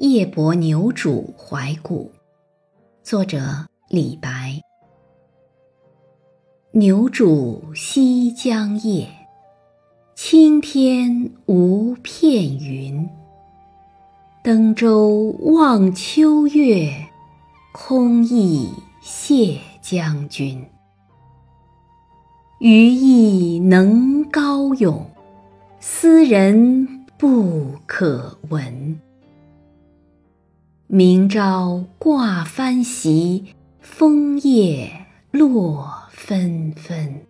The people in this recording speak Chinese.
夜泊牛渚怀古，作者李白。牛渚西江夜，青天无片云。登舟望秋月，空忆谢将军。余亦能高咏，斯人不可闻。明朝挂帆席，枫叶落纷纷。